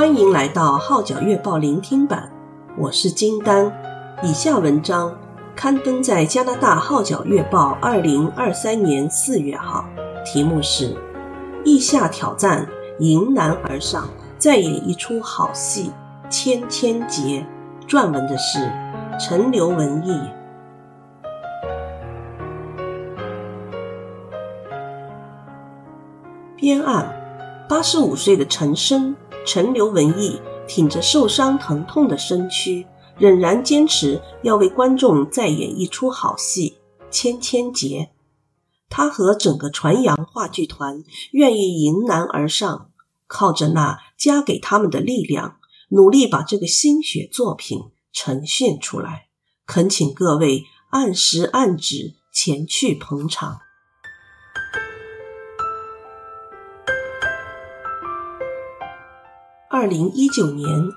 欢迎来到《号角月报》聆听版，我是金丹。以下文章刊登在加拿大《号角月报》二零二三年四月号，题目是《意下挑战，迎难而上》，再演一出好戏《千千结》。撰文的是陈留文义。编案。八十五岁的陈生陈留文义挺着受伤疼痛的身躯，仍然坚持要为观众再演一出好戏《千千结》。他和整个传扬话剧团愿意迎难而上，靠着那加给他们的力量，努力把这个心血作品呈现出来。恳请各位按时按址前去捧场。二零一九年，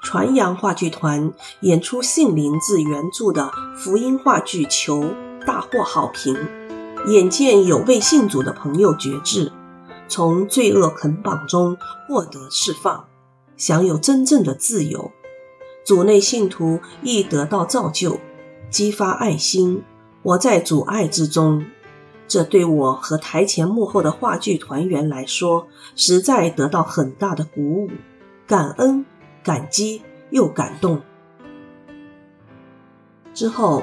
传扬话剧团演出杏林自原著的福音话剧《求》，大获好评。眼见有位信主的朋友决志，从罪恶捆绑中获得释放，享有真正的自由。组内信徒亦得到造就，激发爱心。我在主爱之中，这对我和台前幕后的话剧团员来说，实在得到很大的鼓舞。感恩、感激又感动。之后，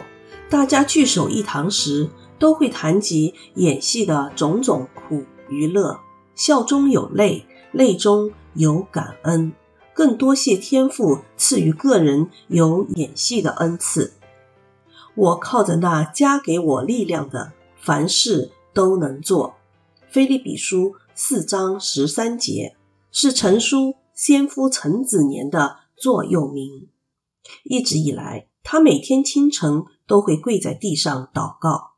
大家聚首一堂时，都会谈及演戏的种种苦与乐，笑中有泪，泪中有感恩，更多谢天父赐予个人有演戏的恩赐。我靠着那加给我力量的，凡事都能做。腓立比书四章十三节是陈书。先夫陈子年的座右铭。一直以来，他每天清晨都会跪在地上祷告，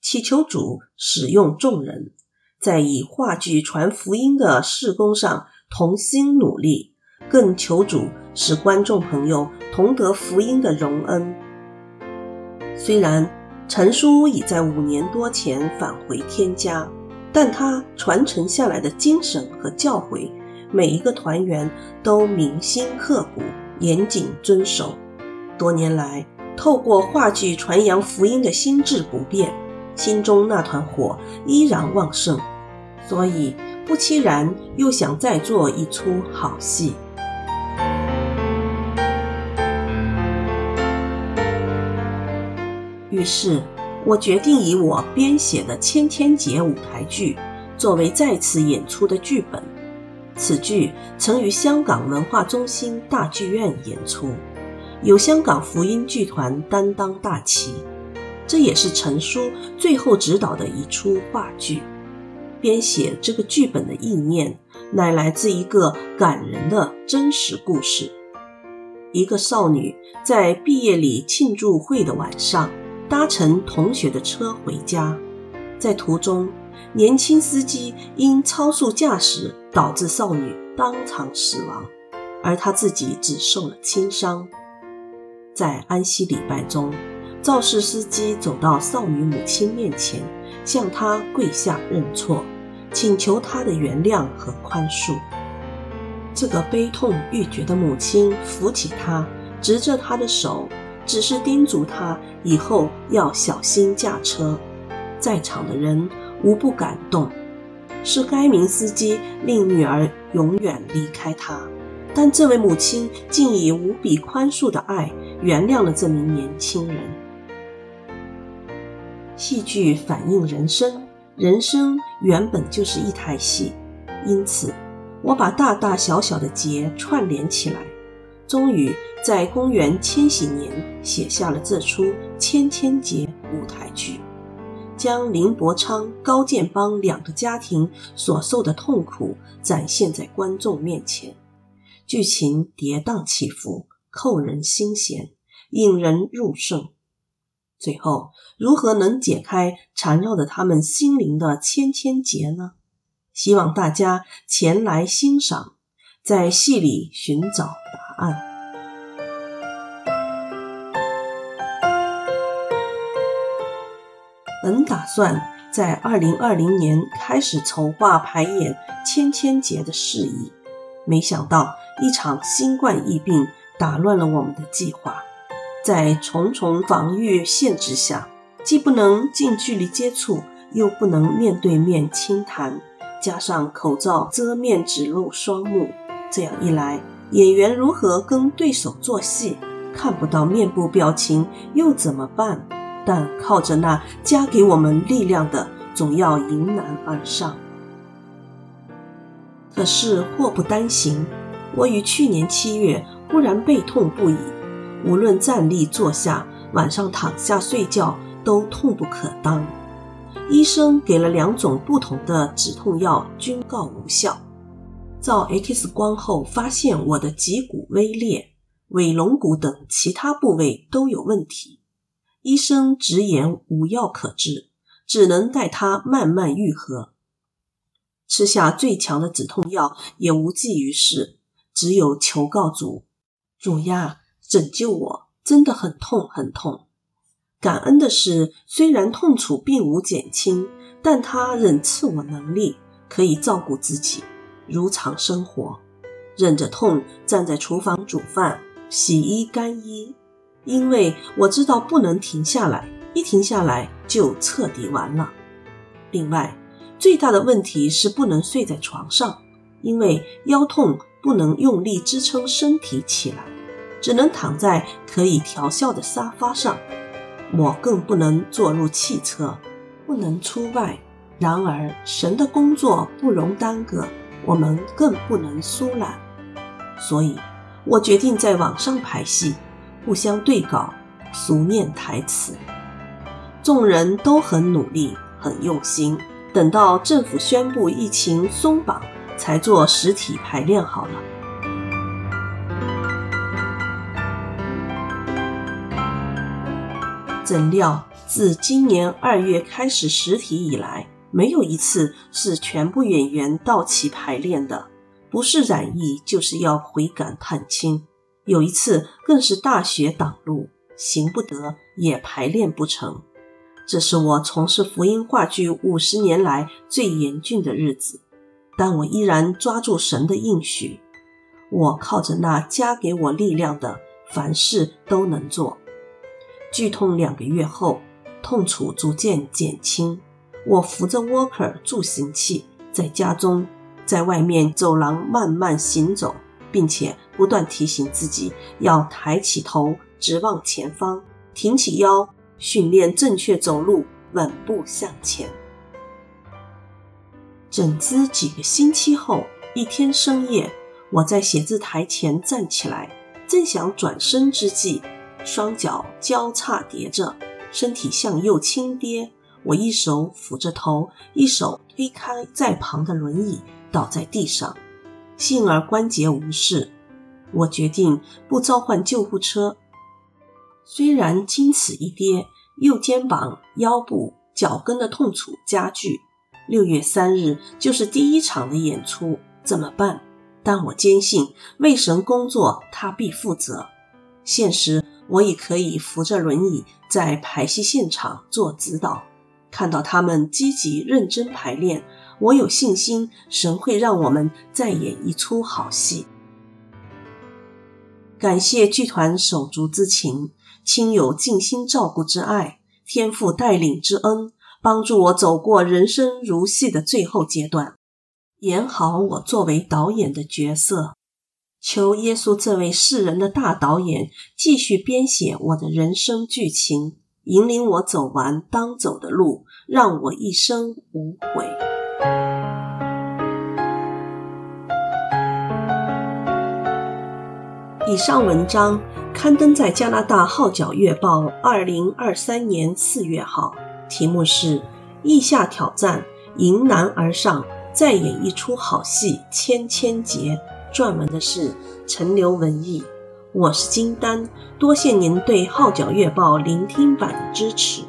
祈求主使用众人，在以话剧传福音的事工上同心努力，更求主使观众朋友同得福音的荣恩。虽然陈叔已在五年多前返回天家，但他传承下来的精神和教诲。每一个团员都铭心刻骨，严谨遵守。多年来，透过话剧传扬福音的心志不变，心中那团火依然旺盛，所以不期然又想再做一出好戏。于是，我决定以我编写的《千千结》舞台剧作为再次演出的剧本。此剧曾于香港文化中心大剧院演出，由香港福音剧团担当大旗。这也是陈叔最后执导的一出话剧。编写这个剧本的意念，乃来自一个感人的真实故事：一个少女在毕业礼庆祝会的晚上，搭乘同学的车回家，在途中，年轻司机因超速驾驶导致少女当场死亡，而他自己只受了轻伤。在安息礼拜中，肇事司机走到少女母亲面前，向她跪下认错，请求她的原谅和宽恕。这个悲痛欲绝的母亲扶起她，执着她的手，只是叮嘱她以后要小心驾车。在场的人，无不感动，是该名司机令女儿永远离开他，但这位母亲竟以无比宽恕的爱原谅了这名年轻人。戏剧反映人生，人生原本就是一台戏，因此我把大大小小的结串联起来，终于在公元千禧年写下了这出《千千结》舞台剧。将林伯昌、高建邦两个家庭所受的痛苦展现在观众面前，剧情跌宕起伏，扣人心弦，引人入胜。最后，如何能解开缠绕着他们心灵的千千结呢？希望大家前来欣赏，在戏里寻找答案。本打算在二零二零年开始筹划排演《千千结》的事宜，没想到一场新冠疫病打乱了我们的计划，在重重防御限制下，既不能近距离接触，又不能面对面倾谈，加上口罩遮面只露双目，这样一来，演员如何跟对手做戏？看不到面部表情又怎么办？但靠着那加给我们力量的，总要迎难而上。可是祸不单行，我于去年七月忽然背痛不已，无论站立坐下，晚上躺下睡觉都痛不可当。医生给了两种不同的止痛药，均告无效。照 X 光后发现我的脊骨微裂，尾龙骨等其他部位都有问题。医生直言无药可治，只能待它慢慢愈合。吃下最强的止痛药也无济于事，只有求告主，主呀，拯救我！真的很痛很痛。感恩的是，虽然痛楚并无减轻，但他仍赐我能力，可以照顾自己。如常生活，忍着痛站在厨房煮饭、洗衣干衣，因为我知道不能停下来，一停下来就彻底完了。另外，最大的问题是不能睡在床上，因为腰痛不能用力支撑身体起来，只能躺在可以调校的沙发上。我更不能坐入汽车，不能出外。然而，神的工作不容耽搁。我们更不能疏懒，所以我决定在网上排戏，互相对稿、熟念台词。众人都很努力、很用心，等到政府宣布疫情松绑，才做实体排练好了。怎料自今年二月开始实体以来，没有一次是全部演员到齐排练的，不是染疫，就是要回港探亲。有一次更是大雪挡路，行不得，也排练不成。这是我从事福音话剧五十年来最严峻的日子，但我依然抓住神的应许，我靠着那加给我力量的，凡事都能做。剧痛两个月后，痛楚逐渐减轻。我扶着 walker 助行器，在家中，在外面走廊慢慢行走，并且不断提醒自己要抬起头，直望前方，挺起腰，训练正确走路，稳步向前。整姿几个星期后，一天深夜，我在写字台前站起来，正想转身之际，双脚交叉叠着，身体向右倾跌。我一手扶着头，一手推开在旁的轮椅，倒在地上，幸而关节无事。我决定不召唤救护车。虽然经此一跌，右肩膀、腰部、脚跟的痛楚加剧。六月三日就是第一场的演出，怎么办？但我坚信为神工作，他必负责。现实我已可以扶着轮椅在排戏现场做指导。看到他们积极认真排练，我有信心神会让我们再演一出好戏。感谢剧团手足之情、亲友尽心照顾之爱、天父带领之恩，帮助我走过人生如戏的最后阶段，演好我作为导演的角色。求耶稣这位世人的大导演继续编写我的人生剧情。引领我走完当走的路，让我一生无悔。以上文章刊登在加拿大《号角月报》二零二三年四月号，题目是《意下挑战，迎难而上，再演一出好戏千千结》，撰文的是陈留文艺。我是金丹，多谢您对《号角月报》聆听版的支持。